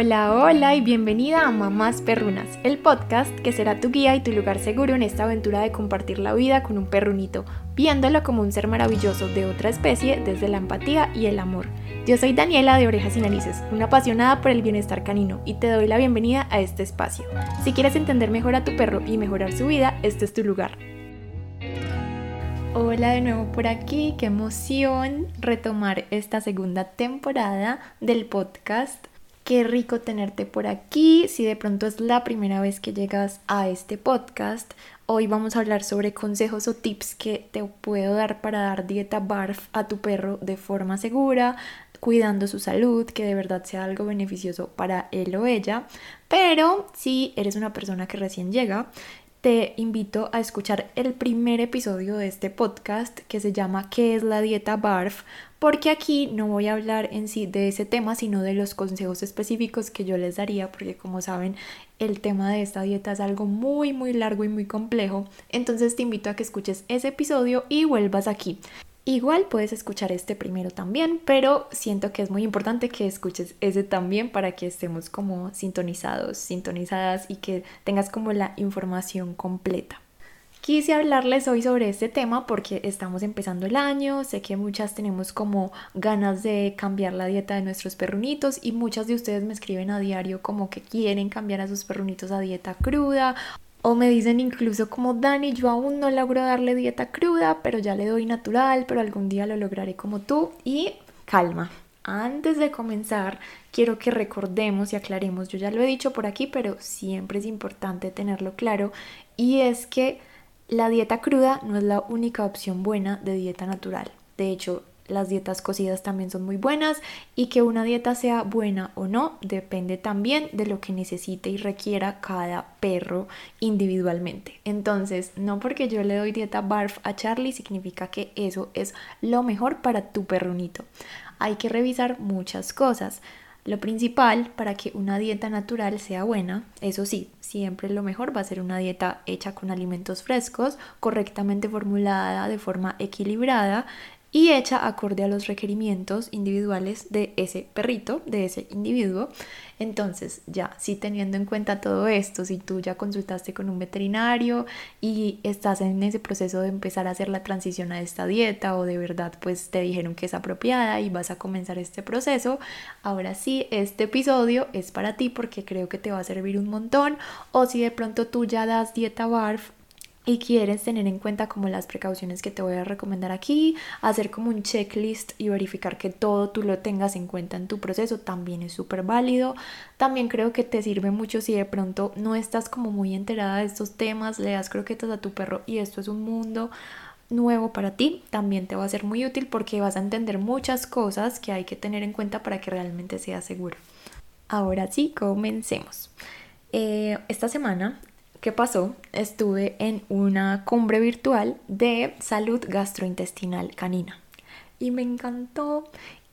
Hola, hola y bienvenida a Mamás Perrunas, el podcast que será tu guía y tu lugar seguro en esta aventura de compartir la vida con un perrunito, viéndolo como un ser maravilloso de otra especie desde la empatía y el amor. Yo soy Daniela de Orejas y Narices, una apasionada por el bienestar canino y te doy la bienvenida a este espacio. Si quieres entender mejor a tu perro y mejorar su vida, este es tu lugar. Hola de nuevo por aquí, qué emoción retomar esta segunda temporada del podcast. Qué rico tenerte por aquí. Si de pronto es la primera vez que llegas a este podcast, hoy vamos a hablar sobre consejos o tips que te puedo dar para dar dieta BARF a tu perro de forma segura, cuidando su salud, que de verdad sea algo beneficioso para él o ella. Pero si eres una persona que recién llega, te invito a escuchar el primer episodio de este podcast que se llama ¿Qué es la dieta BARF? Porque aquí no voy a hablar en sí de ese tema, sino de los consejos específicos que yo les daría, porque como saben, el tema de esta dieta es algo muy, muy largo y muy complejo. Entonces te invito a que escuches ese episodio y vuelvas aquí. Igual puedes escuchar este primero también, pero siento que es muy importante que escuches ese también para que estemos como sintonizados, sintonizadas y que tengas como la información completa. Quise hablarles hoy sobre este tema porque estamos empezando el año, sé que muchas tenemos como ganas de cambiar la dieta de nuestros perrunitos y muchas de ustedes me escriben a diario como que quieren cambiar a sus perrunitos a dieta cruda o me dicen incluso como Dani, yo aún no logro darle dieta cruda, pero ya le doy natural, pero algún día lo lograré como tú. Y calma, antes de comenzar, quiero que recordemos y aclaremos, yo ya lo he dicho por aquí, pero siempre es importante tenerlo claro, y es que la dieta cruda no es la única opción buena de dieta natural. De hecho, las dietas cocidas también son muy buenas y que una dieta sea buena o no depende también de lo que necesite y requiera cada perro individualmente. Entonces, no porque yo le doy dieta BARF a Charlie significa que eso es lo mejor para tu perrunito. Hay que revisar muchas cosas. Lo principal para que una dieta natural sea buena, eso sí, siempre lo mejor va a ser una dieta hecha con alimentos frescos, correctamente formulada de forma equilibrada y hecha acorde a los requerimientos individuales de ese perrito, de ese individuo. Entonces, ya, si teniendo en cuenta todo esto, si tú ya consultaste con un veterinario y estás en ese proceso de empezar a hacer la transición a esta dieta o de verdad pues te dijeron que es apropiada y vas a comenzar este proceso, ahora sí, este episodio es para ti porque creo que te va a servir un montón. O si de pronto tú ya das dieta BARF y quieres tener en cuenta como las precauciones que te voy a recomendar aquí, hacer como un checklist y verificar que todo tú lo tengas en cuenta en tu proceso, también es súper válido. También creo que te sirve mucho si de pronto no estás como muy enterada de estos temas, le das croquetas a tu perro y esto es un mundo nuevo para ti, también te va a ser muy útil porque vas a entender muchas cosas que hay que tener en cuenta para que realmente sea seguro. Ahora sí, comencemos. Eh, esta semana ¿Qué pasó? Estuve en una cumbre virtual de salud gastrointestinal canina y me encantó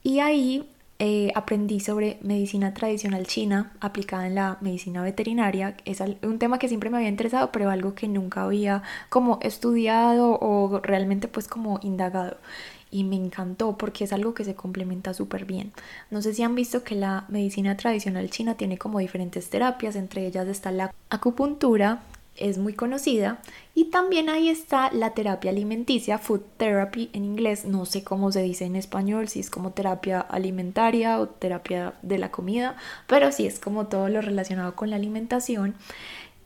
y ahí eh, aprendí sobre medicina tradicional china aplicada en la medicina veterinaria. Es un tema que siempre me había interesado, pero algo que nunca había como estudiado o realmente pues como indagado y me encantó porque es algo que se complementa súper bien. No sé si han visto que la medicina tradicional china tiene como diferentes terapias, entre ellas está la acupuntura, es muy conocida, y también ahí está la terapia alimenticia, food therapy en inglés, no sé cómo se dice en español, si es como terapia alimentaria o terapia de la comida, pero sí es como todo lo relacionado con la alimentación.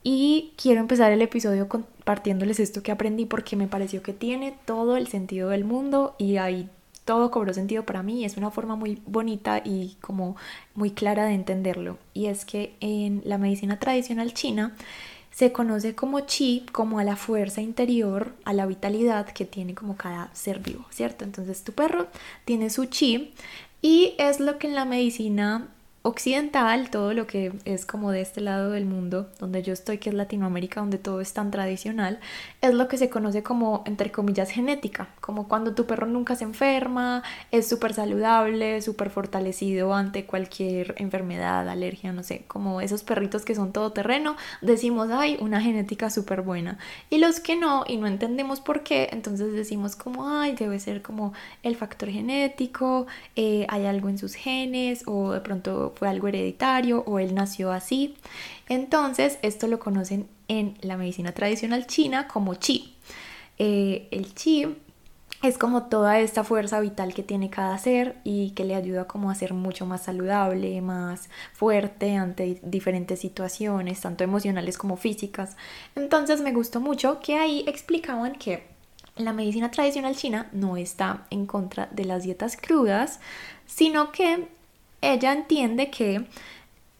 Y quiero empezar el episodio compartiéndoles esto que aprendí porque me pareció que tiene todo el sentido del mundo y ahí todo cobró sentido para mí. Es una forma muy bonita y como muy clara de entenderlo. Y es que en la medicina tradicional china se conoce como chi como a la fuerza interior, a la vitalidad que tiene como cada ser vivo, ¿cierto? Entonces tu perro tiene su chi y es lo que en la medicina occidental, todo lo que es como de este lado del mundo, donde yo estoy, que es Latinoamérica, donde todo es tan tradicional, es lo que se conoce como, entre comillas, genética, como cuando tu perro nunca se enferma, es súper saludable, súper fortalecido ante cualquier enfermedad, alergia, no sé, como esos perritos que son todoterreno, decimos, hay una genética súper buena. Y los que no, y no entendemos por qué, entonces decimos como, ay, debe ser como el factor genético, eh, hay algo en sus genes, o de pronto fue algo hereditario o él nació así. Entonces, esto lo conocen en la medicina tradicional china como chi. Eh, el chi es como toda esta fuerza vital que tiene cada ser y que le ayuda como a ser mucho más saludable, más fuerte ante diferentes situaciones, tanto emocionales como físicas. Entonces me gustó mucho que ahí explicaban que la medicina tradicional china no está en contra de las dietas crudas, sino que ella entiende que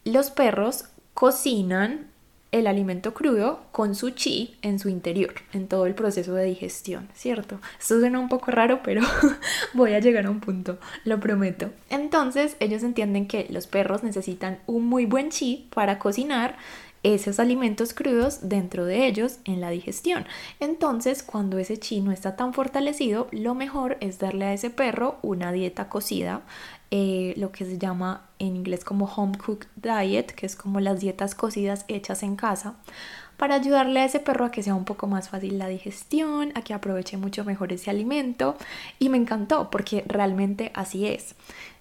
los perros cocinan el alimento crudo con su chi en su interior, en todo el proceso de digestión, ¿cierto? Esto suena un poco raro, pero voy a llegar a un punto, lo prometo. Entonces, ellos entienden que los perros necesitan un muy buen chi para cocinar esos alimentos crudos dentro de ellos en la digestión. Entonces, cuando ese chi no está tan fortalecido, lo mejor es darle a ese perro una dieta cocida, eh, lo que se llama en inglés como home cooked diet, que es como las dietas cocidas hechas en casa, para ayudarle a ese perro a que sea un poco más fácil la digestión, a que aproveche mucho mejor ese alimento. Y me encantó porque realmente así es.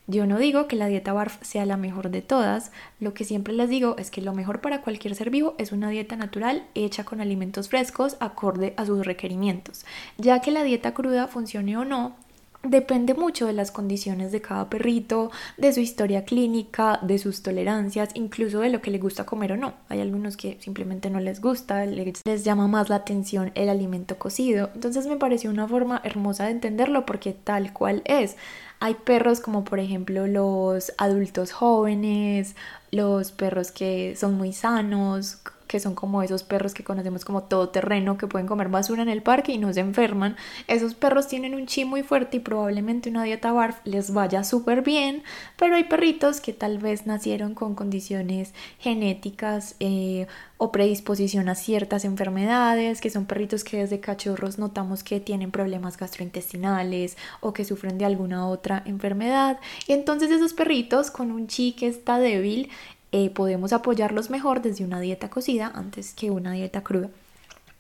Yo no digo que la dieta BARF sea la mejor de todas, lo que siempre les digo es que lo mejor para cualquier ser vivo es una dieta natural hecha con alimentos frescos acorde a sus requerimientos, ya que la dieta cruda funcione o no Depende mucho de las condiciones de cada perrito, de su historia clínica, de sus tolerancias, incluso de lo que le gusta comer o no. Hay algunos que simplemente no les gusta, les, llama más la atención el alimento cocido. Entonces me pareció una forma hermosa de entenderlo porque tal cual es. Hay perros como por ejemplo los adultos jóvenes, los perros que son muy sanos, que son como esos perros que conocemos como todoterreno, que pueden comer basura en el parque y no se enferman. Esos perros tienen un chi muy fuerte y probablemente una dieta BARF les vaya súper bien, pero hay perritos que tal vez nacieron con condiciones genéticas eh, o predisposición a ciertas enfermedades, que son perritos que desde cachorros notamos que tienen problemas gastrointestinales o que sufren de alguna otra enfermedad. Y entonces esos perritos con un chi que está débil, eh, podemos apoyarlos mejor desde una dieta cocida antes que una dieta cruda.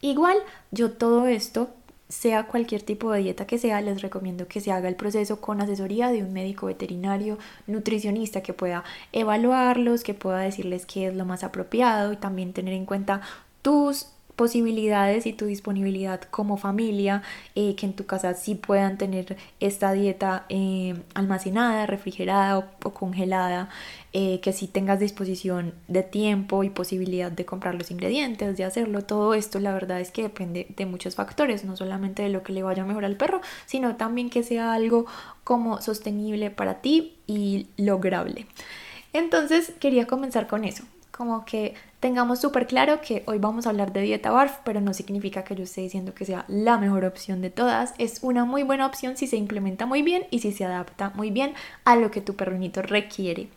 Igual, yo todo esto, sea cualquier tipo de dieta que sea, les recomiendo que se haga el proceso con asesoría de un médico veterinario, nutricionista que pueda evaluarlos, que pueda decirles qué es lo más apropiado y también tener en cuenta tus posibilidades y tu disponibilidad como familia, eh, que en tu casa sí puedan tener esta dieta eh, almacenada, refrigerada o, congelada, eh, que sí tengas disposición de tiempo y posibilidad de comprar los ingredientes, de hacerlo. Todo esto la verdad es que depende de muchos factores, no solamente de lo que le vaya mejor al perro, sino también que sea algo como sostenible para ti y lograble. Entonces quería comenzar con eso, como que tengamos súper claro que hoy vamos a hablar de dieta BARF, pero no significa que yo esté diciendo que sea la mejor opción de todas. Es una muy buena opción si se implementa muy bien y si se adapta muy bien a lo que tu perronito requiere.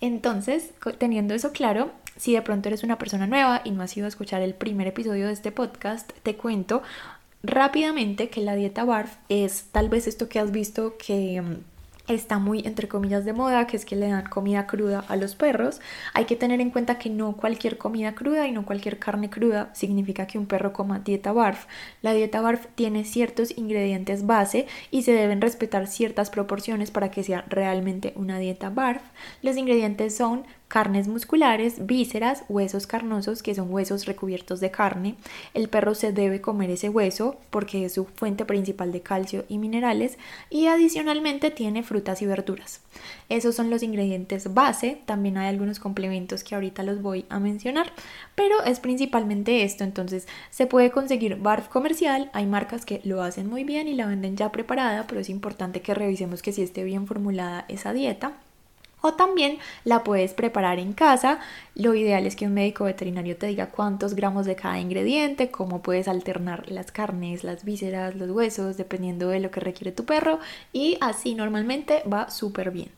Entonces, teniendo eso claro, si de pronto eres una persona nueva y no has ido a escuchar el primer episodio de este podcast, te cuento rápidamente que la dieta BARF es tal vez esto que has visto que mm, está muy entre comillas de moda, que es que le dan comida cruda a los perros. Hay que tener en cuenta que no cualquier comida cruda y no cualquier carne cruda significa que un perro coma dieta BARF. La dieta BARF tiene ciertos ingredientes base y se deben respetar ciertas proporciones para que sea realmente una dieta BARF. Los ingredientes son carnes musculares, vísceras, huesos carnosos, que son huesos recubiertos de carne. El perro se debe comer ese hueso porque es su fuente principal de calcio y minerales y adicionalmente tiene frutas y verduras. Esos son los ingredientes base, también hay algunos complementos que ahorita los voy a mencionar, pero es principalmente esto, entonces se puede conseguir barf comercial, hay marcas que lo hacen muy bien y la venden ya preparada, pero es importante que revisemos que si esté bien formulada esa dieta. O también la puedes preparar en casa. Lo ideal es que un médico veterinario te diga cuántos gramos de cada ingrediente, cómo puedes alternar las carnes, las vísceras, los huesos, dependiendo de lo que requiere tu perro. Y así normalmente va súper bien.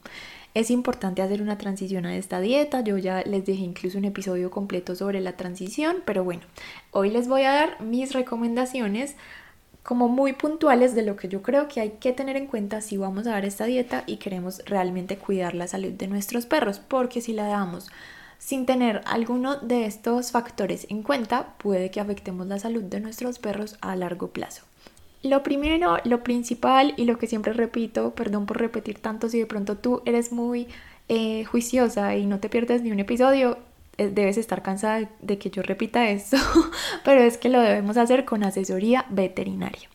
Es importante hacer una transición a esta dieta. Yo ya les dejé incluso un episodio completo sobre la transición, pero bueno, hoy les voy a dar mis recomendaciones como muy puntuales de lo que yo creo que hay que tener en cuenta si vamos a dar esta dieta y queremos realmente cuidar la salud de nuestros perros, porque si la damos sin tener alguno de estos factores en cuenta, puede que afectemos la salud de nuestros perros a largo plazo. Lo primero, lo principal y lo que siempre repito, perdón por repetir tanto si de pronto tú eres muy eh, juiciosa y no te pierdes ni un episodio, debes estar cansada de que yo repita esto, pero es que lo debemos hacer con asesoría veterinaria.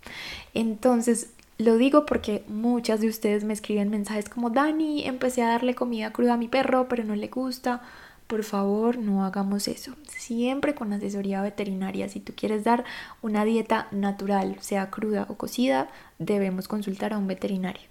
Entonces, lo digo porque muchas de ustedes me escriben mensajes como, Dani, empecé a darle comida cruda a mi perro, pero no le gusta. Por favor, no hagamos eso. Siempre con asesoría veterinaria. Si tú quieres dar una dieta natural, sea cruda o cocida, debemos consultar a un veterinario.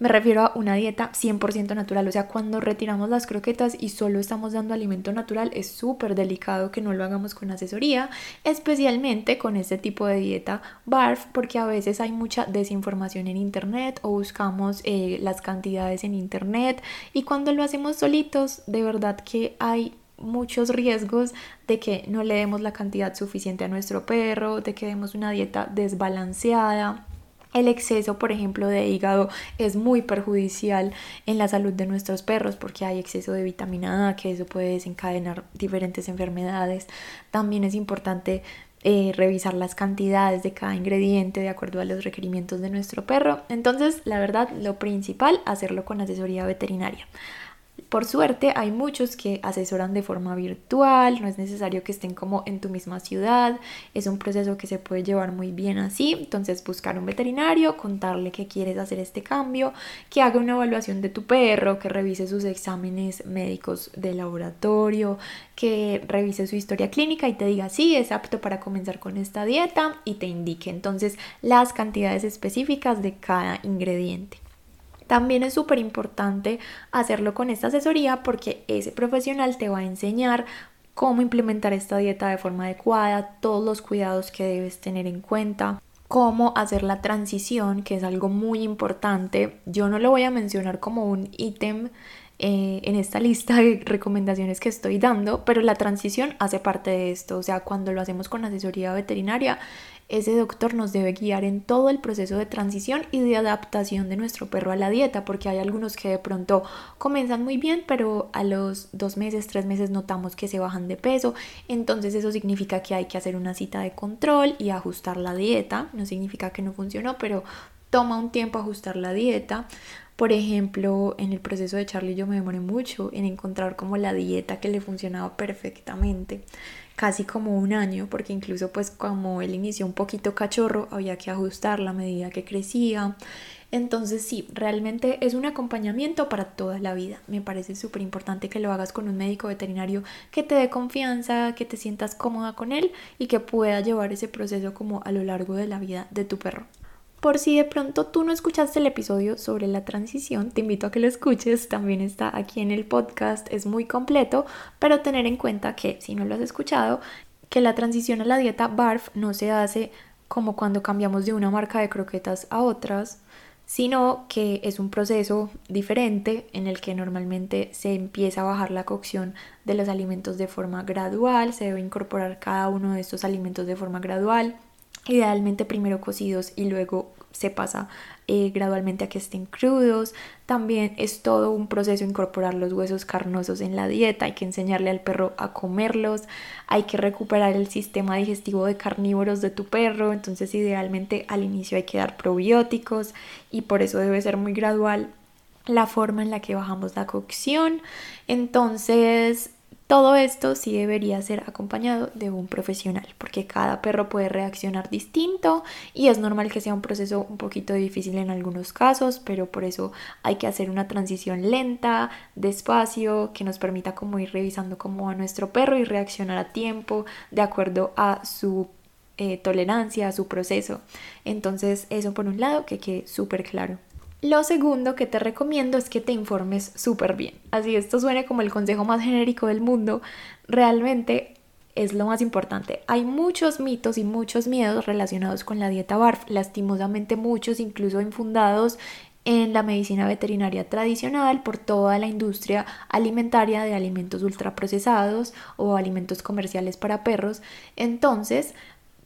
Me refiero a una dieta 100% natural, o sea, cuando retiramos las croquetas y solo estamos dando alimento natural, es súper delicado que no lo hagamos con asesoría, especialmente con este tipo de dieta BARF, porque a veces hay mucha desinformación en internet o buscamos eh, las cantidades en internet y cuando lo hacemos solitos, de verdad que hay muchos riesgos de que no le demos la cantidad suficiente a nuestro perro, de que demos una dieta desbalanceada el exceso, por ejemplo, de hígado es muy perjudicial en la salud de nuestros perros porque hay exceso de vitamina A, que eso puede desencadenar diferentes enfermedades. También es importante eh, revisar las cantidades de cada ingrediente de acuerdo a los requerimientos de nuestro perro. Entonces, la verdad, lo principal, hacerlo con asesoría veterinaria. Por suerte hay muchos que asesoran de forma virtual, no es necesario que estén como en tu misma ciudad, es un proceso que se puede llevar muy bien así, entonces buscar un veterinario, contarle que quieres hacer este cambio, que haga una evaluación de tu perro, que revise sus exámenes médicos de laboratorio, que revise su historia clínica y te diga si es apto para comenzar con esta dieta y te indique entonces las cantidades específicas de cada ingrediente. También es súper importante hacerlo con esta asesoría porque ese profesional te va a enseñar cómo implementar esta dieta de forma adecuada, todos los cuidados que debes tener en cuenta, cómo hacer la transición, que es algo muy importante. Yo no lo voy a mencionar como un ítem eh, en esta lista de recomendaciones que estoy dando, pero la transición hace parte de esto. O sea, cuando lo hacemos con asesoría veterinaria, ese doctor nos debe guiar en todo el proceso de transición y de adaptación de nuestro perro a la dieta, porque hay algunos que de pronto comienzan muy bien, pero a los dos meses, tres meses notamos que se bajan de peso, entonces eso significa que hay que hacer una cita de control y ajustar la dieta, no significa que no funcionó, pero toma un tiempo ajustar la dieta. Por ejemplo, en el proceso de Charlie yo me demoré mucho en encontrar como la dieta que le funcionaba perfectamente casi como un año, porque incluso pues como él inició un poquito cachorro, había que ajustar la medida que crecía. Entonces sí, realmente es un acompañamiento para toda la vida. Me parece súper importante que lo hagas con un médico veterinario que te dé confianza, que te sientas cómoda con él y que pueda llevar ese proceso como a lo largo de la vida de tu perro. Por si de pronto tú no escuchaste el episodio sobre la transición, te invito a que lo escuches, también está aquí en el podcast, es muy completo, pero tener en cuenta que si no lo has escuchado, que la transición a la dieta BARF no se hace como cuando cambiamos de una marca de croquetas a otras, sino que es un proceso diferente en el que normalmente se empieza a bajar la cocción de los alimentos de forma gradual, se debe incorporar cada uno de estos alimentos de forma gradual idealmente primero cocidos y luego se pasa eh, gradualmente a que estén crudos. También es todo un proceso incorporar los huesos carnosos en la dieta, hay que enseñarle al perro a comerlos, hay que recuperar el sistema digestivo de carnívoros de tu perro, entonces idealmente al inicio hay que dar probióticos y por eso debe ser muy gradual la forma en la que bajamos la cocción. Entonces todo esto sí debería ser acompañado de un profesional, porque cada perro puede reaccionar distinto y es normal que sea un proceso un poquito difícil en algunos casos, pero por eso hay que hacer una transición lenta, despacio, que nos permita como ir revisando cómo a nuestro perro y reaccionar a tiempo de acuerdo a su eh, tolerancia, a su proceso. Entonces eso por un lado que quede súper claro. Lo segundo que te recomiendo es que te informes súper bien. Así esto suene como el consejo más genérico del mundo, realmente es lo más importante. Hay muchos mitos y muchos miedos relacionados con la dieta BARF, lastimosamente muchos incluso infundados en la medicina veterinaria tradicional por toda la industria alimentaria de alimentos ultraprocesados o alimentos comerciales para perros. Entonces,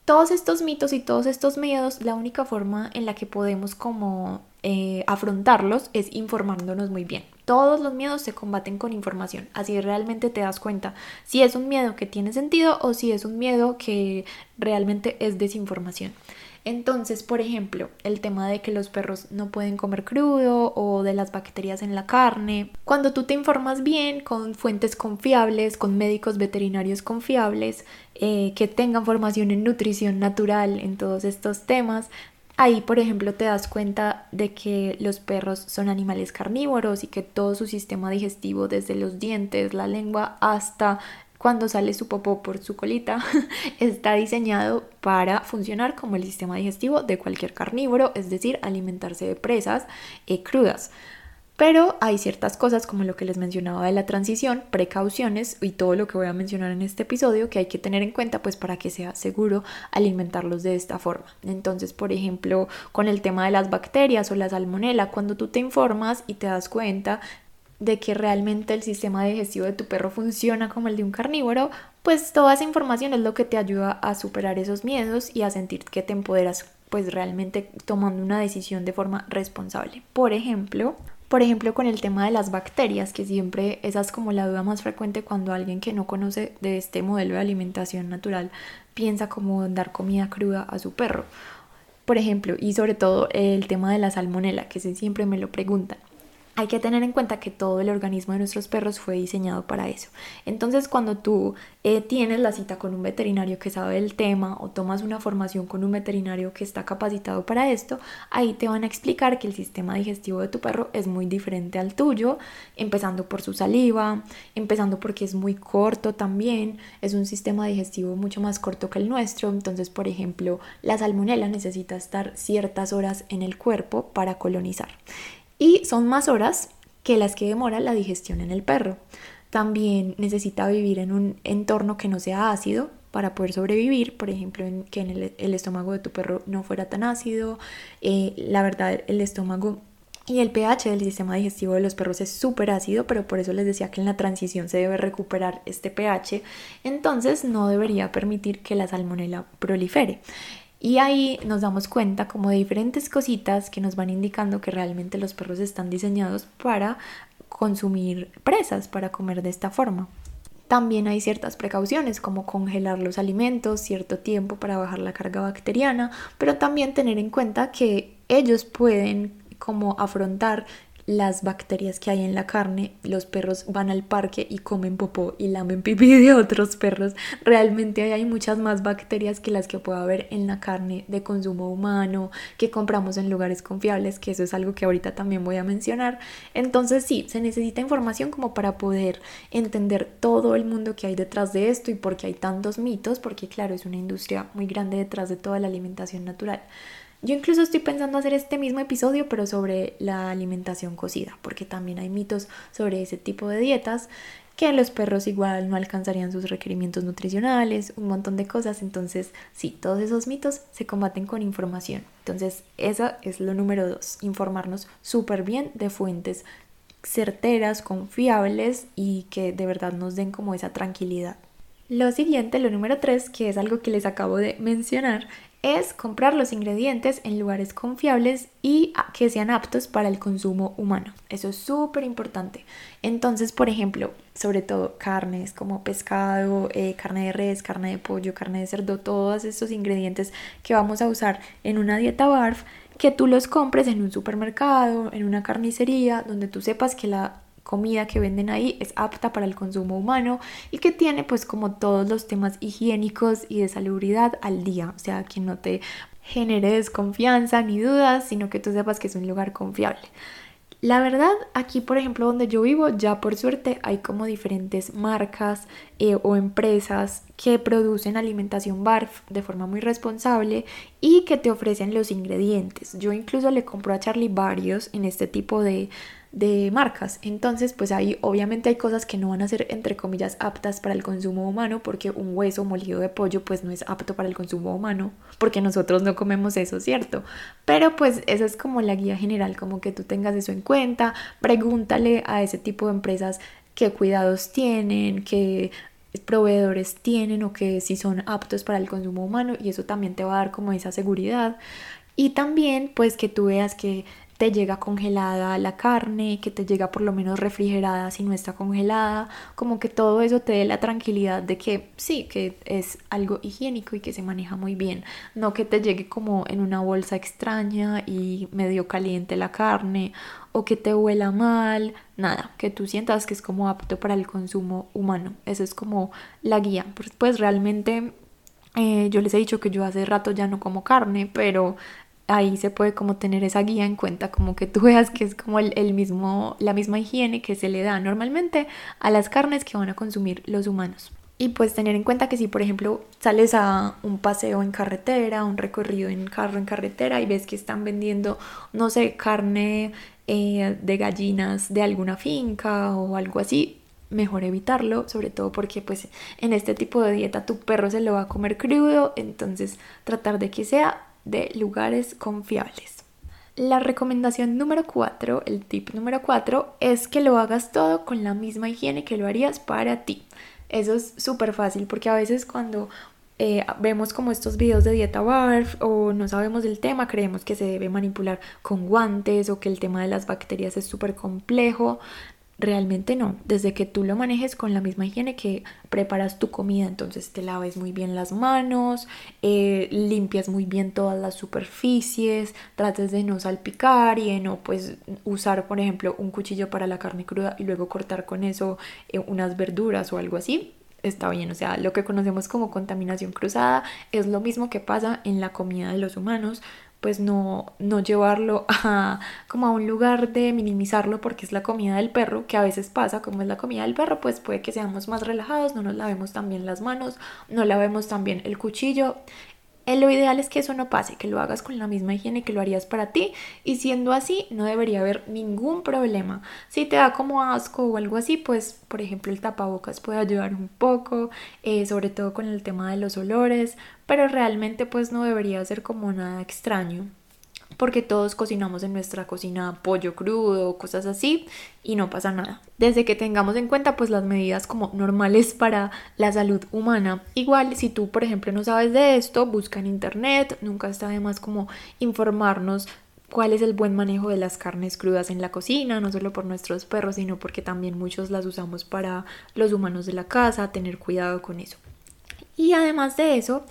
todos estos mitos y todos estos miedos, la única forma en la que podemos como eh, afrontarlos es informándonos muy bien. Todos los miedos se combaten con información, así realmente te das cuenta si es un miedo que tiene sentido o si es un miedo que realmente es desinformación. Entonces, por ejemplo, el tema de que los perros no pueden comer crudo o de las bacterias en la carne. Cuando tú te informas bien con fuentes confiables, con médicos veterinarios confiables, eh, que tengan formación en nutrición natural, en todos estos temas, Ahí, por ejemplo, te das cuenta de que los perros son animales carnívoros y que todo su sistema digestivo, desde los dientes, la lengua, hasta cuando sale su popó por su colita, está diseñado para funcionar como el sistema digestivo de cualquier carnívoro, es decir, alimentarse de presas eh, crudas. Pero hay ciertas cosas como lo que les mencionaba de la transición, precauciones y todo lo que voy a mencionar en este episodio que hay que tener en cuenta pues para que sea seguro alimentarlos de esta forma. Entonces, por ejemplo, con el tema de las bacterias o la salmonela, cuando tú te informas y te das cuenta de que realmente el sistema digestivo de tu perro funciona como el de un carnívoro, pues toda esa información es lo que te ayuda a superar esos miedos y a sentir que te empoderas pues realmente tomando una decisión de forma responsable. Por ejemplo, por ejemplo, con el tema de las bacterias, que siempre esa es como la duda más frecuente cuando alguien que no conoce de este modelo de alimentación natural piensa como dar comida cruda a su perro. Por ejemplo, y sobre todo el tema de la salmonela, que siempre me lo preguntan. Hay que tener en cuenta que todo el organismo de nuestros perros fue diseñado para eso. Entonces, cuando tú eh, tienes la cita con un veterinario que sabe el tema o tomas una formación con un veterinario que está capacitado para esto, ahí te van a explicar que el sistema digestivo de tu perro es muy diferente al tuyo, empezando por su saliva, empezando porque es muy corto también, es un sistema digestivo mucho más corto que el nuestro. Entonces, por ejemplo, la salmonela necesita estar ciertas horas en el cuerpo para colonizar y son más horas que las que demora la digestión en el perro. También necesita vivir en un entorno que no sea ácido para poder sobrevivir, por ejemplo, en, que en el, estómago de tu perro no fuera tan ácido. Eh, la verdad, el estómago y el pH del sistema digestivo de los perros es súper ácido, pero por eso les decía que en la transición se debe recuperar este pH, entonces no debería permitir que la salmonela prolifere. Y ahí nos damos cuenta como de diferentes cositas que nos van indicando que realmente los perros están diseñados para consumir presas, para comer de esta forma. También hay ciertas precauciones como congelar los alimentos cierto tiempo para bajar la carga bacteriana, pero también tener en cuenta que ellos pueden como afrontar las bacterias que hay en la carne, los perros van al parque y comen popó y lamen pipí de otros perros. Realmente hay muchas más bacterias que las que puede haber en la carne de consumo humano, que compramos en lugares confiables, que eso es algo que ahorita también voy a mencionar. Entonces sí, se necesita información como para poder entender todo el mundo que hay detrás de esto y por qué hay tantos mitos, porque claro, es una industria muy grande detrás de toda la alimentación natural. Yo incluso estoy pensando hacer este mismo episodio, pero sobre la alimentación cocida, porque también hay mitos sobre ese tipo de dietas que los perros igual no alcanzarían sus requerimientos nutricionales, un montón de cosas. Entonces, sí, todos esos mitos se combaten con información. Entonces, eso es lo número dos, informarnos súper bien de fuentes certeras, confiables y que de verdad nos den como esa tranquilidad. Lo siguiente, lo número tres, que es algo que les acabo de mencionar, es comprar los ingredientes en lugares confiables y que sean aptos para el consumo humano. Eso es súper importante. Entonces, por ejemplo, sobre todo carnes como pescado, eh, carne de res, carne de pollo, carne de cerdo, todos estos ingredientes que vamos a usar en una dieta BARF, que tú los compres en un supermercado, en una carnicería, donde tú sepas que la comida que venden ahí es apta para el consumo humano y que tiene pues como todos los temas higiénicos y de salubridad al día, o sea, que no te genere desconfianza ni dudas, sino que tú sepas que es un lugar confiable. La verdad, aquí por ejemplo donde yo vivo, ya por suerte hay como diferentes marcas eh, o empresas que producen alimentación BARF de forma muy responsable y que te ofrecen los ingredientes. Yo incluso le compro a Charlie varios en este tipo de, de marcas. Entonces, pues ahí obviamente hay cosas que no van a ser entre comillas aptas para el consumo humano porque un hueso molido de pollo pues no es apto para el consumo humano porque nosotros no comemos eso, ¿cierto? Pero pues esa es como la guía general, como que tú tengas eso en cuenta, pregúntale a ese tipo de empresas qué cuidados tienen, qué proveedores tienen o que si son aptos para el consumo humano y eso también te va a dar como esa seguridad y también pues que tú veas que te llega congelada la carne, que te llega por lo menos refrigerada si no está congelada, como que todo eso te dé la tranquilidad de que sí, que es algo higiénico y que se maneja muy bien, no que te llegue como en una bolsa extraña y medio caliente la carne o que te huela mal, nada, que tú sientas que es como apto para el consumo humano. Esa es como la guía. Pues, pues realmente eh, yo les he dicho que yo hace rato ya no como carne, pero ahí se puede como tener esa guía en cuenta, como que tú veas que es como el, mismo, la misma higiene que se le da normalmente a las carnes que van a consumir los humanos. Y pues tener en cuenta que si por ejemplo sales a un paseo en carretera, un recorrido en carro en carretera y ves que están vendiendo, no sé, carne eh, de gallinas de alguna finca o algo así, mejor evitarlo, sobre todo porque pues en este tipo de dieta tu perro se lo va a comer crudo, entonces tratar de que sea de lugares confiables. La recomendación número 4, el tip número 4, es que lo hagas todo con la misma higiene que lo harías para ti. Eso es súper fácil porque a veces cuando eh, vemos como estos videos de dieta barf o no sabemos del tema, creemos que se debe manipular con guantes o que el tema de las bacterias es súper complejo. Realmente no, desde que tú lo manejes con la misma higiene que preparas tu comida, entonces te laves muy bien las manos, eh, limpias muy bien todas las superficies, trates de no salpicar y de no pues usar por ejemplo un cuchillo para la carne cruda y luego cortar con eso eh, unas verduras o algo así, está bien. O sea, lo que conocemos como contaminación cruzada es lo mismo que pasa en la comida de los humanos pues no, no llevarlo a como a un lugar de minimizarlo porque es la comida del perro, que a veces pasa, como es la comida del perro, pues puede que seamos más relajados, no nos lavemos tan bien las manos, no lavemos tan bien el cuchillo lo ideal es que eso no pase, que lo hagas con la misma higiene que lo harías para ti y siendo así no debería haber ningún problema. Si te da como asco o algo así, pues por ejemplo el tapabocas puede ayudar un poco, eh, sobre todo con el tema de los olores, pero realmente pues no debería ser como nada extraño porque todos cocinamos en nuestra cocina pollo crudo, cosas así, y no pasa nada. Desde que tengamos en cuenta pues las medidas como normales para la salud humana. Igual si tú por ejemplo no sabes de esto, busca en internet, nunca está de más como informarnos cuál es el buen manejo de las carnes crudas en la cocina, no solo por nuestros perros, sino porque también muchos las usamos para los humanos de la casa, tener cuidado con eso. Y además de eso,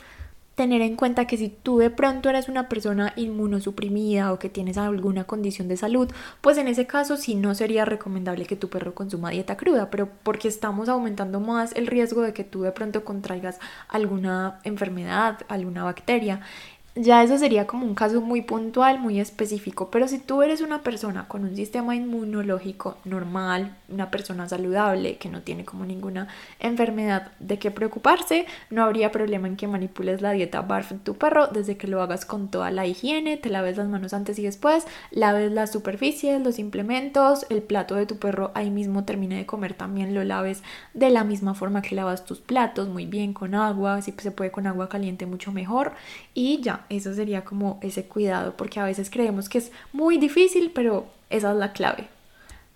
tener en cuenta que si tú de pronto eres una persona inmunosuprimida o que tienes alguna condición de salud, pues en ese caso sí no sería recomendable que tu perro consuma dieta cruda, pero porque estamos aumentando más el riesgo de que tú de pronto contraigas alguna enfermedad, alguna bacteria ya eso sería como un caso muy puntual, muy específico, pero si tú eres una persona con un sistema inmunológico normal, una persona saludable que no tiene como ninguna enfermedad de qué preocuparse, no habría problema en que manipules la dieta BARF de tu perro desde que lo hagas con toda la higiene, te laves las manos antes y después, laves las superficies, los implementos, el plato de tu perro ahí mismo termine de comer también lo laves de la misma forma que lavas tus platos, muy bien con agua, si se puede con agua caliente mucho mejor y ya eso sería como ese cuidado, porque a veces creemos que es muy difícil, pero esa es la clave.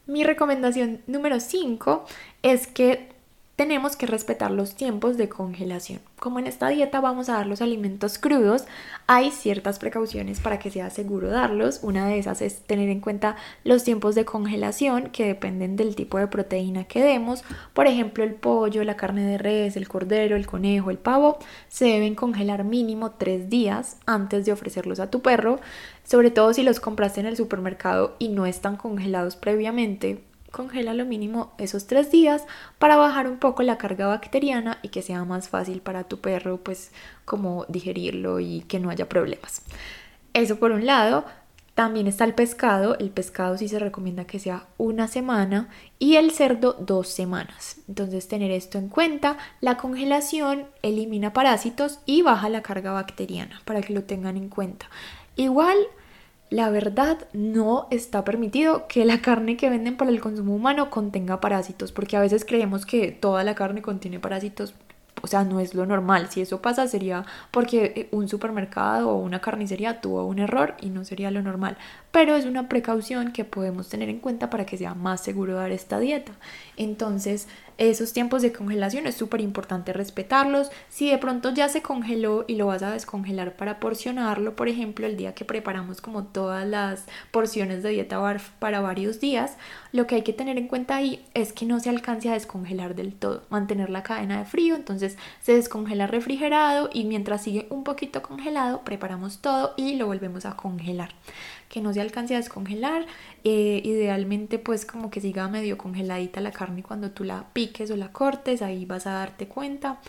Mi recomendación número 5 es que tenemos que respetar los tiempos de congelación. Como en esta dieta vamos a dar los alimentos crudos, hay ciertas precauciones para que sea seguro darlos. Una de esas es tener en cuenta los tiempos de congelación que dependen del tipo de proteína que demos. Por ejemplo, el pollo, la carne de res, el cordero, el conejo, el pavo se deben congelar mínimo tres días antes de ofrecerlos a tu perro, sobre todo si los compraste en el supermercado y no están congelados previamente congela lo mínimo esos tres días para bajar un poco la carga bacteriana y que sea más fácil para tu perro pues como digerirlo y que no haya problemas. Eso por un lado. También está el pescado. El pescado sí se recomienda que sea una semana y el cerdo dos semanas. Entonces tener esto en cuenta. La congelación elimina parásitos y baja la carga bacteriana para que lo tengan en cuenta. Igual la verdad no está permitido que la carne que venden para el consumo humano contenga parásitos, porque a veces creemos que toda la carne contiene parásitos, o sea, no es lo normal. Si eso pasa sería porque eh, un supermercado o una carnicería tuvo un error y no sería lo normal. Pero es una precaución que podemos tener en cuenta para que sea más seguro dar esta dieta. Entonces, esos tiempos de congelación es súper importante respetarlos. Si de pronto ya se congeló y lo vas a descongelar para porcionarlo, por ejemplo, el día que preparamos como todas las porciones de dieta BARF para varios días, lo que hay que tener en cuenta ahí es que no se alcance a descongelar del todo, mantener la cadena de frío, entonces se descongela refrigerado y mientras sigue un poquito congelado, preparamos todo y lo volvemos a congelar que no se alcance a descongelar. Eh, idealmente pues como que siga medio congeladita la carne cuando tú la piques o la cortes, ahí vas a darte cuenta.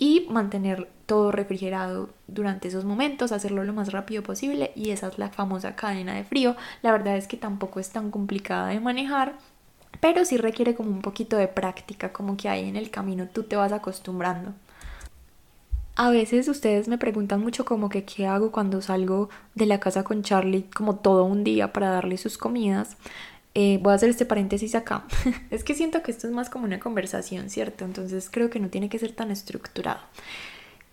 Y mantener todo refrigerado durante esos momentos, hacerlo lo más rápido posible y esa es la famosa cadena de frío. La verdad es que tampoco es tan complicada de manejar, pero sí requiere como un poquito de práctica, como que ahí en el camino tú te vas acostumbrando. A veces ustedes me preguntan mucho como que qué hago cuando salgo de la casa con Charlie como todo un día para darle sus comidas. Eh, voy a hacer este paréntesis acá. es que siento que esto es más como una conversación, ¿cierto? Entonces creo que no tiene que ser tan estructurado.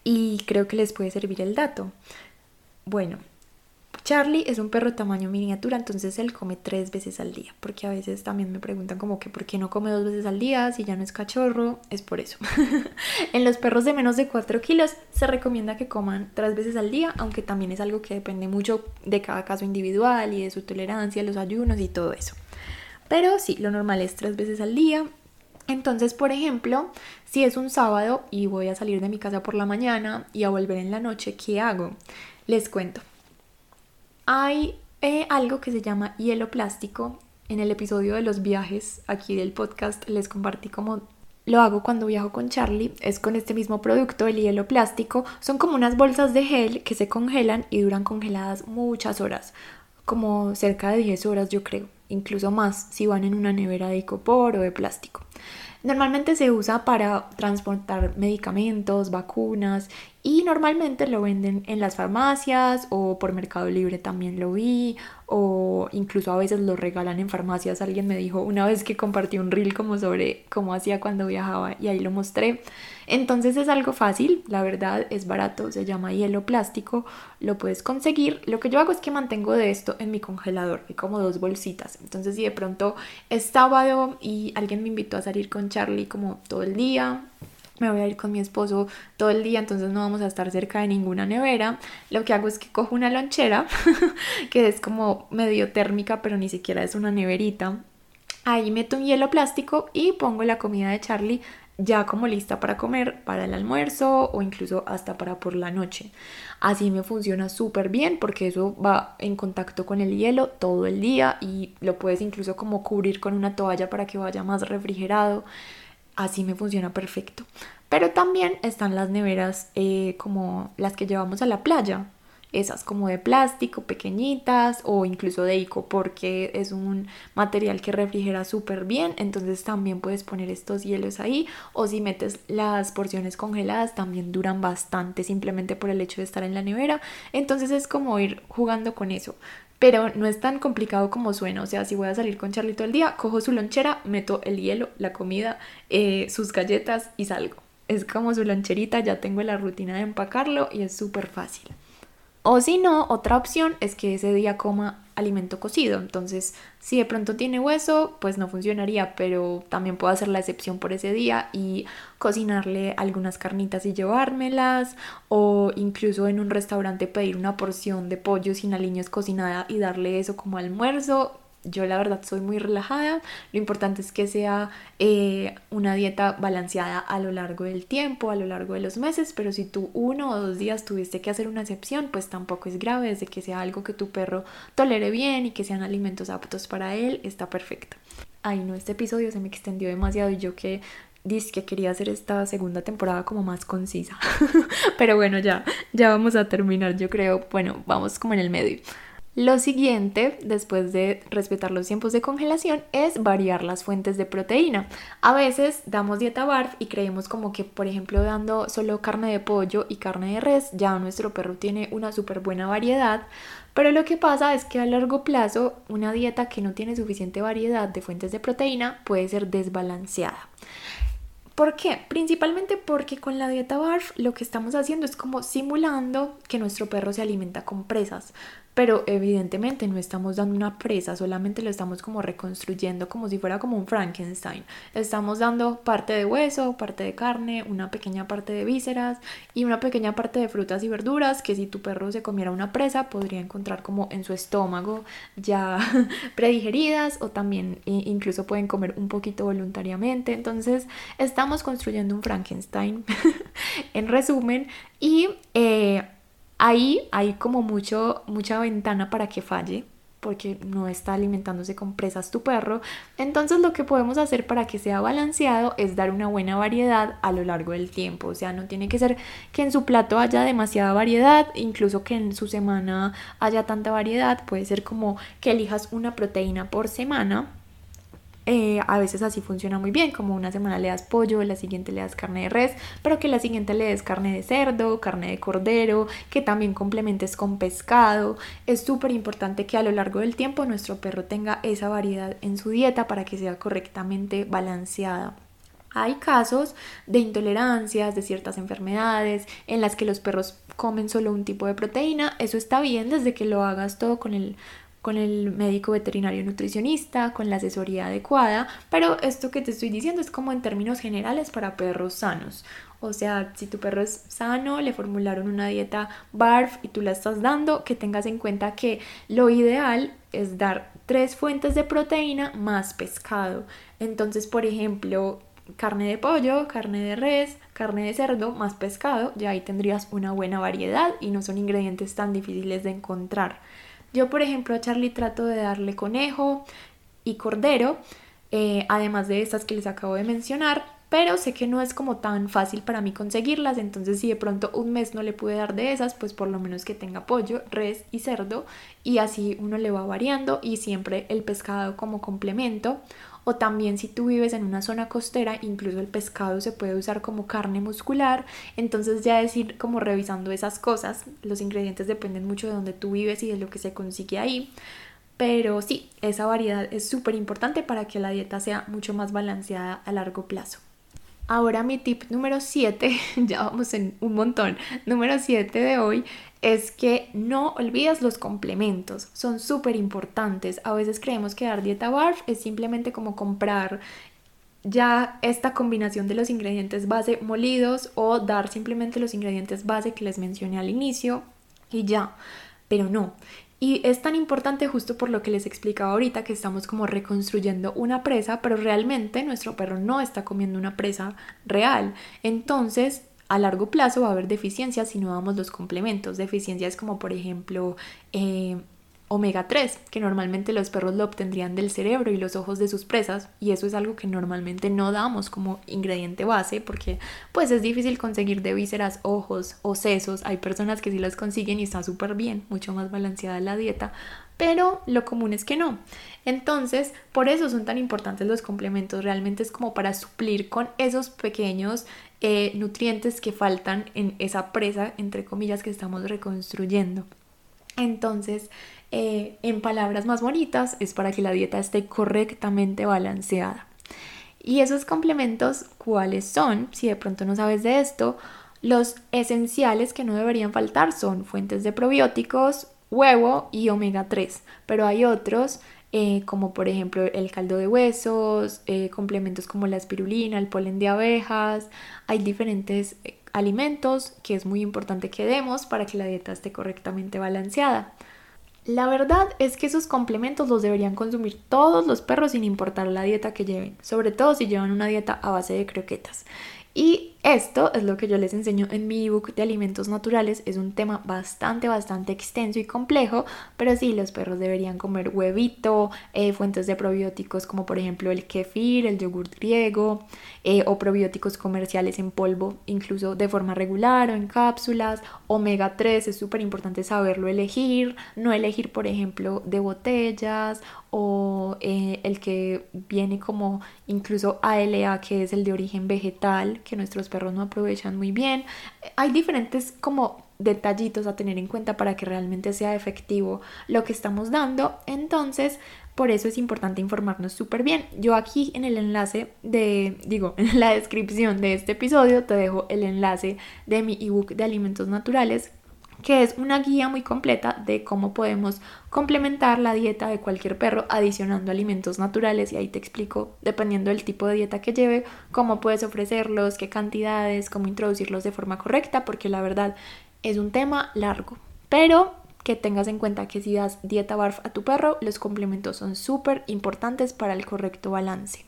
Y creo que les puede servir el dato. Bueno, Charlie es un perro tamaño miniatura, entonces él come tres veces al día, porque a veces también me preguntan como que por qué no come dos veces al día si ya no es cachorro, es por eso. en los perros de menos de 4 kilos se recomienda que coman tres veces al día, aunque también es algo que depende mucho de cada caso individual y de su tolerancia, los ayunos y todo eso. Pero sí, lo normal es tres veces al día. Entonces, por ejemplo, si es un sábado y voy a salir de mi casa por la mañana y a volver en la noche, ¿qué hago? Les cuento. Hay eh, algo que se llama hielo plástico. En el episodio de los viajes aquí del podcast les compartí cómo lo hago cuando viajo con Charlie. Es con este mismo producto, el hielo plástico. Son como unas bolsas de gel que se congelan y duran congeladas muchas horas. Como cerca de 10 horas yo creo. Incluso más si van en una nevera de icopor o de plástico. Normalmente se usa para transportar medicamentos, vacunas y normalmente lo venden en las farmacias o por Mercado Libre también lo vi o incluso a veces lo regalan en farmacias. Alguien me dijo una vez que compartí un reel como sobre cómo hacía cuando viajaba y ahí lo mostré. Entonces es algo fácil, la verdad es barato, se llama hielo plástico, lo puedes conseguir. Lo que yo hago es que mantengo de esto en mi congelador, hay como dos bolsitas. Entonces si de pronto es sábado y alguien me invitó a salir con Charlie como todo el día, me voy a ir con mi esposo todo el día, entonces no vamos a estar cerca de ninguna nevera. Lo que hago es que cojo una lonchera, que es como medio térmica, pero ni siquiera es una neverita. Ahí meto un hielo plástico y pongo la comida de Charlie ya como lista para comer para el almuerzo o incluso hasta para por la noche. Así me funciona súper bien porque eso va en contacto con el hielo todo el día y lo puedes incluso como cubrir con una toalla para que vaya más refrigerado así me funciona perfecto. Pero también están las neveras eh, como las que llevamos a la playa, esas como de plástico, pequeñitas o incluso de ico porque es un material que refrigera súper bien, entonces también puedes poner estos hielos ahí o si metes las porciones congeladas también duran bastante simplemente por el hecho de estar en la nevera, entonces es como ir jugando con eso. Pero no es tan complicado como suena. O sea, si voy a salir con Charlie todo el día, cojo su lonchera, meto el hielo, la comida, eh, sus galletas y salgo. Es como su loncherita, ya tengo la rutina de empacarlo y es súper fácil. O si no, otra opción es que ese día coma alimento cocido. Entonces, si de pronto tiene hueso, pues no funcionaría, pero también puedo hacer la excepción por ese día y cocinarle algunas carnitas y llevármelas, o incluso en un restaurante pedir una porción de pollo sin aliños cocinada y darle eso como almuerzo. Yo la verdad soy muy relajada, lo importante es que sea eh, una dieta balanceada a lo largo del tiempo, a lo largo de los meses, pero si tú uno o dos días tuviste que hacer una excepción, pues tampoco es grave, desde que sea algo que tu perro tolere bien y que sean alimentos aptos para él, está perfecto. Ay, no, este episodio se me extendió demasiado y yo que dije que quería hacer esta segunda temporada como más concisa. Pero bueno, ya, ya vamos a terminar, yo creo. Bueno, vamos como en el medio. Lo siguiente, después de respetar los tiempos de congelación, es variar las fuentes de proteína. A veces damos dieta BARF y creemos como que, por ejemplo, dando solo carne de pollo y carne de res, ya nuestro perro tiene una súper buena variedad. Pero lo que pasa es que a largo plazo, una dieta que no tiene suficiente variedad de fuentes de proteína puede ser desbalanceada. ¿Por qué? Principalmente porque con la dieta BARF lo que estamos haciendo es como simulando que nuestro perro se alimenta con presas pero evidentemente no estamos dando una presa, solamente lo estamos como reconstruyendo como si fuera como un Frankenstein. Estamos dando parte de hueso, parte de carne, una pequeña parte de vísceras y una pequeña parte de frutas y verduras que si tu perro se comiera una presa podría encontrar como en su estómago ya predigeridas o también incluso pueden comer un poquito voluntariamente. Entonces estamos construyendo un Frankenstein en resumen y... Eh, Ahí hay como mucho, mucha ventana para que falle porque no está alimentándose con presas tu perro. Entonces lo que podemos hacer para que sea balanceado es dar una buena variedad a lo largo del tiempo. O sea, no tiene que ser que en su plato haya demasiada variedad, incluso que en su semana haya tanta variedad. Puede ser como que elijas una proteína por semana eh, a veces así funciona muy bien, como una semana le das pollo, la siguiente le das carne de res, pero que la siguiente le des carne de cerdo, carne de cordero, que también complementes con pescado. Es súper importante que a lo largo del tiempo nuestro perro tenga esa variedad en su dieta para que sea correctamente balanceada. Hay casos de intolerancias, de ciertas enfermedades en las que los perros comen solo un tipo de proteína. Eso está bien desde que lo hagas todo con el con el médico veterinario nutricionista, con la asesoría adecuada, pero esto que te estoy diciendo es como en términos generales para perros sanos. O sea, si tu perro es sano, le formularon una dieta BARF y tú la estás dando, que tengas en cuenta que lo ideal es dar tres fuentes de proteína más pescado. Entonces, por ejemplo, carne de pollo, carne de res, carne de cerdo más pescado, ya ahí tendrías una buena variedad y no son ingredientes tan difíciles de encontrar. Yo, por ejemplo, a Charlie trato de darle conejo y cordero, eh, además de estas que les acabo de mencionar, pero sé que no es como tan fácil para mí conseguirlas, entonces si de pronto un mes no le pude dar de esas, pues por lo menos que tenga pollo, res y cerdo, y así uno le va variando y siempre el pescado como complemento o también si tú vives en una zona costera, incluso el pescado se puede usar como carne muscular, entonces ya decir como revisando esas cosas, los ingredientes dependen mucho de donde tú vives y de lo que se consigue ahí. Pero sí, esa variedad es súper importante para que la dieta sea mucho más balanceada a largo plazo. Ahora mi tip número 7, ya vamos en un montón, número 7 de hoy es que no olvides los complementos, son súper importantes. A veces creemos que dar dieta BARF es simplemente como comprar ya esta combinación de los ingredientes base molidos o dar simplemente los ingredientes base que les mencioné al inicio y ya, pero no. Y es tan importante justo por lo que les explicaba ahorita que estamos como reconstruyendo una presa, pero realmente nuestro perro no está comiendo una presa real. Entonces a largo plazo va a haber deficiencias si no damos los complementos. Deficiencias como por ejemplo eh, omega 3, que normalmente los perros lo obtendrían del cerebro y los ojos de sus presas, y eso es algo que normalmente no damos como ingrediente base porque pues es difícil conseguir de vísceras, ojos o sesos. Hay personas que sí los consiguen y está súper bien, mucho más balanceada la dieta, pero lo común es que no. Entonces, por eso son tan importantes los complementos, realmente es como para suplir con esos pequeños eh, nutrientes que faltan en esa presa, entre comillas, que estamos reconstruyendo. Entonces, eh, en palabras más bonitas, es para que la dieta esté correctamente balanceada. Y esos complementos, ¿cuáles son? Si de pronto no sabes de esto, los esenciales que no deberían faltar son fuentes de probióticos, huevo y omega 3, pero hay otros eh, como por ejemplo el caldo de huesos, eh, complementos como la espirulina, el polen de abejas. Hay diferentes eh, alimentos que es muy importante que demos para que la dieta esté correctamente balanceada. La verdad es que esos complementos los deberían consumir todos los perros sin importar la dieta que lleven, sobre todo si llevan una dieta a base de croquetas. Y esto es lo que yo les enseño en mi ebook de alimentos naturales. Es un tema bastante, bastante extenso y complejo, pero sí, los perros deberían comer huevito, eh, fuentes de probióticos como por ejemplo el kefir, el yogur griego, eh, o probióticos comerciales en polvo, incluso de forma regular o en cápsulas. Omega 3 es súper importante saberlo elegir, no elegir por ejemplo de botellas o eh, el que viene como incluso ALA, que es el de origen vegetal, que nuestros perros no aprovechan muy bien. Hay diferentes como detallitos a tener en cuenta para que realmente sea efectivo lo que estamos dando. Entonces, por eso es importante informarnos súper bien. Yo aquí en el enlace de, digo, en la descripción de este episodio te dejo el enlace de mi ebook de alimentos naturales que es una guía muy completa de cómo podemos complementar la dieta de cualquier perro adicionando alimentos naturales y ahí te explico, dependiendo del tipo de dieta que lleve, cómo puedes ofrecerlos, qué cantidades, cómo introducirlos de forma correcta, porque la verdad es un tema largo. Pero que tengas en cuenta que si das dieta BARF a tu perro, los complementos son súper importantes para el correcto balance.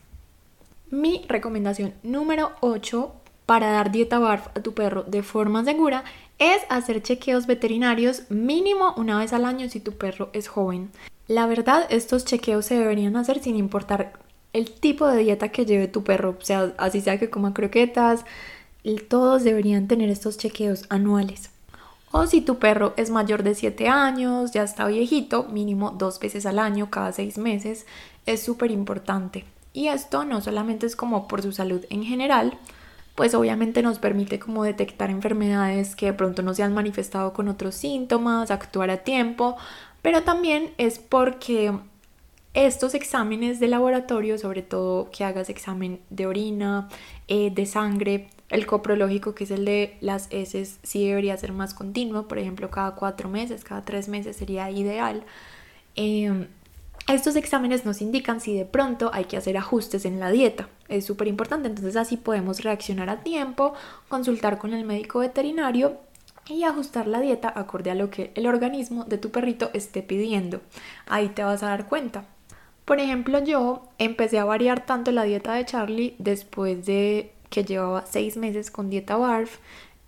Mi recomendación número 8 para dar dieta BARF a tu perro de forma segura es hacer chequeos veterinarios mínimo una vez al año si tu perro es joven. La verdad, estos chequeos se deberían hacer sin importar el tipo de dieta que lleve tu perro, o sea, así sea que coma croquetas, todos deberían tener estos chequeos anuales. O si tu perro es mayor de 7 años, ya está viejito, mínimo dos veces al año, cada 6 meses, es súper importante. Y esto no solamente es como por su salud en general, pues obviamente nos permite como detectar enfermedades que de pronto no se han manifestado con otros síntomas, actuar a tiempo, pero también es porque estos exámenes de laboratorio, sobre todo que hagas examen de orina, eh, de sangre, el coprológico, que es el de las heces, sí debería ser más continuo, por ejemplo, cada cuatro meses, cada tres meses sería ideal. Eh, estos exámenes nos indican si de pronto hay que hacer ajustes en la dieta. Es súper importante, entonces así podemos reaccionar a tiempo, consultar con el médico veterinario y ajustar la dieta acorde a lo que el organismo de tu perrito esté pidiendo. Ahí te vas a dar cuenta. Por ejemplo, yo empecé a variar tanto la dieta de Charlie después de que llevaba seis meses con dieta BARF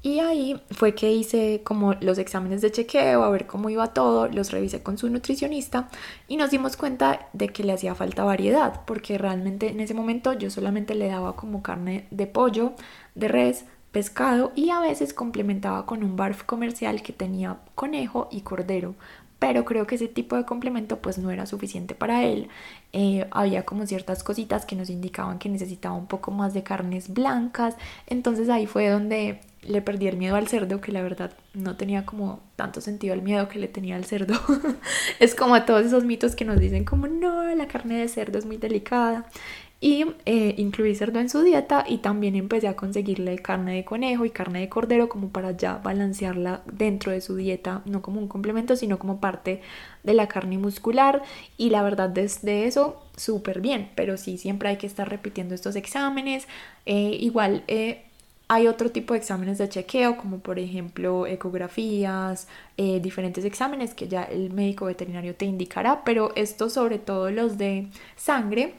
y ahí fue que hice como los exámenes de chequeo, a ver cómo iba todo, los revisé con su nutricionista y nos dimos cuenta de que le hacía falta variedad, porque realmente en ese momento yo solamente le daba como carne de pollo, de res, pescado y a veces complementaba con un barf comercial que tenía conejo y cordero, pero creo que ese tipo de complemento pues no era suficiente para él. Eh, había como ciertas cositas que nos indicaban que necesitaba un poco más de carnes blancas, entonces ahí fue donde le perdí el miedo al cerdo, que la verdad no tenía como tanto sentido el miedo que le tenía al cerdo. es como a todos esos mitos que nos dicen como no, la carne de cerdo es muy delicada. Y eh, incluí cerdo en su dieta y también empecé a conseguirle carne de conejo y carne de cordero como para ya balancearla dentro de su dieta, no como un complemento, sino como parte de la carne muscular. Y la verdad desde eso súper bien, pero sí, siempre hay que estar repitiendo estos exámenes. Eh, igual... Eh, hay otro tipo de exámenes de chequeo, como por ejemplo ecografías, eh, diferentes exámenes que ya el médico veterinario te indicará, pero estos, sobre todo los de sangre,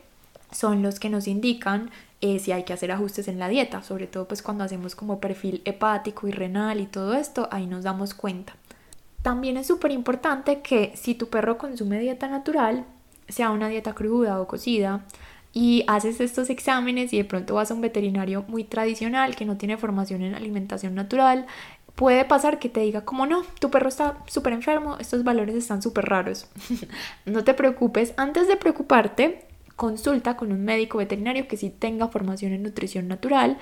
son los que nos indican eh, si hay que hacer ajustes en la dieta, sobre todo pues cuando hacemos como perfil hepático y renal y todo esto, ahí nos damos cuenta. También es súper importante que si tu perro consume dieta natural, sea una dieta cruda o cocida, y haces estos exámenes y de pronto vas a un veterinario muy tradicional que no tiene formación en alimentación natural, puede pasar que te diga como no, tu perro está súper enfermo, estos valores están súper raros. no te preocupes, antes de preocuparte, consulta con un médico veterinario que sí tenga formación en nutrición natural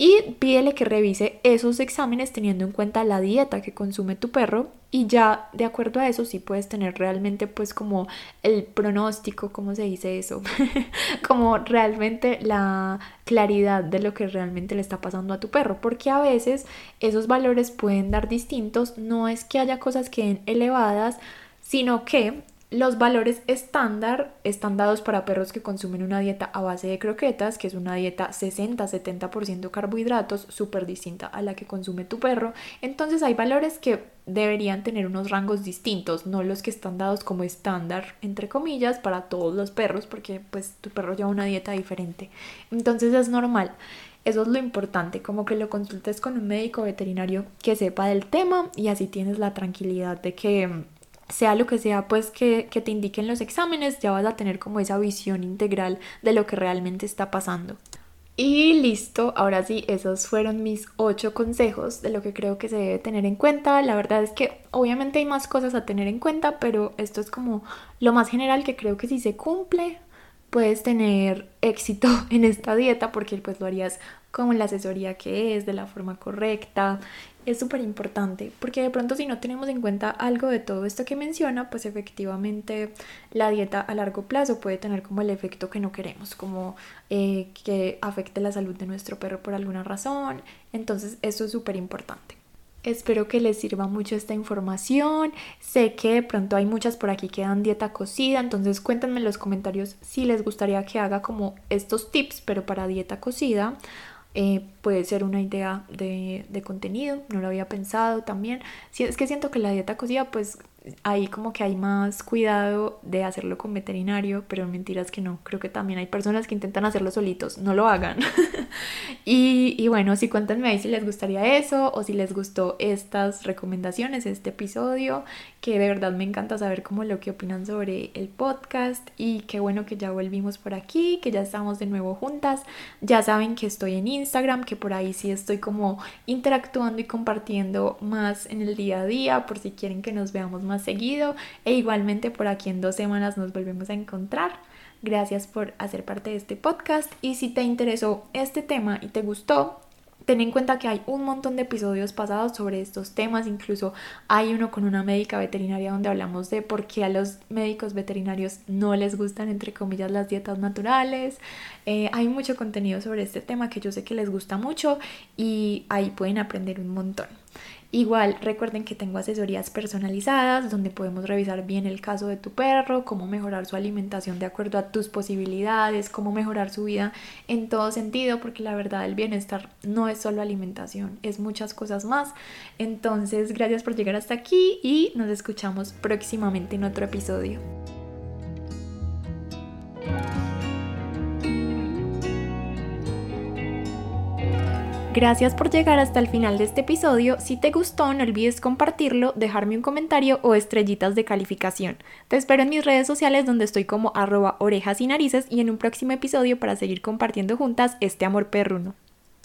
y pídele que revise esos exámenes teniendo en cuenta la dieta que consume tu perro y ya de acuerdo a eso sí puedes tener realmente pues como el pronóstico, ¿cómo se dice eso? como realmente la claridad de lo que realmente le está pasando a tu perro, porque a veces esos valores pueden dar distintos, no es que haya cosas que den elevadas, sino que los valores estándar están dados para perros que consumen una dieta a base de croquetas, que es una dieta 60-70% carbohidratos, súper distinta a la que consume tu perro. Entonces hay valores que deberían tener unos rangos distintos, no los que están dados como estándar, entre comillas, para todos los perros, porque pues tu perro lleva una dieta diferente. Entonces es normal. Eso es lo importante, como que lo consultes con un médico veterinario que sepa del tema y así tienes la tranquilidad de que sea lo que sea pues que, te indiquen los exámenes, ya vas a tener como esa visión integral de lo que realmente está pasando. Y listo, ahora sí, esos fueron mis ocho consejos de lo que creo que se debe tener en cuenta. La verdad es que obviamente hay más cosas a tener en cuenta, pero esto es como lo más general que creo que si se cumple, puedes tener éxito en esta dieta porque pues lo harías como la asesoría que es, de la forma correcta, es súper importante porque de pronto si no tenemos en cuenta algo de todo esto que menciona, pues efectivamente la dieta a largo plazo puede tener como el efecto que no queremos, como eh, que afecte la salud de nuestro perro por alguna razón. Entonces eso es súper importante. Espero que les sirva mucho esta información. Sé que de pronto hay muchas por aquí que dan dieta cocida, entonces cuéntenme en los comentarios si les gustaría que haga como estos tips, pero para dieta cocida. Eh, puede ser una idea de, de, contenido, no lo había pensado también. Si es que siento que la dieta cocida pues ahí como que hay más cuidado de hacerlo con veterinario, pero mentiras que no. Creo que también hay personas que intentan hacerlo solitos, no lo hagan. y, y, bueno, si cuéntenme ahí si les gustaría eso o si les gustó estas recomendaciones, este episodio, que de verdad me encanta saber cómo lo que opinan sobre el podcast y qué bueno que ya volvimos por aquí, que ya estamos de nuevo juntas. Ya saben que estoy en Instagram, que por ahí sí estoy como interactuando y compartiendo más en el día a día, por si quieren que nos veamos más seguido e igualmente por aquí en dos semanas nos volvemos a encontrar. Gracias por hacer parte de este podcast y si te interesó este tema y te gustó, ten en cuenta que hay un montón de episodios pasados sobre estos temas, incluso hay uno con una médica veterinaria donde hablamos de por qué a los médicos veterinarios no les gustan, entre comillas, las dietas naturales. Eh, hay mucho contenido sobre este tema que yo sé que les gusta mucho y ahí pueden aprender un montón. Igual recuerden que tengo asesorías personalizadas donde podemos revisar bien el caso de tu perro, cómo mejorar su alimentación de acuerdo a tus posibilidades, cómo mejorar su vida en todo sentido, porque la verdad el bienestar no es solo alimentación, es muchas cosas más. Entonces, gracias por llegar hasta aquí y nos escuchamos próximamente en otro episodio. Gracias por llegar hasta el final de este episodio. Si te gustó, no olvides compartirlo, dejarme un comentario o estrellitas de calificación. Te espero en mis redes sociales donde estoy como arroba orejas y narices y en un próximo episodio para seguir compartiendo juntas este amor perruno.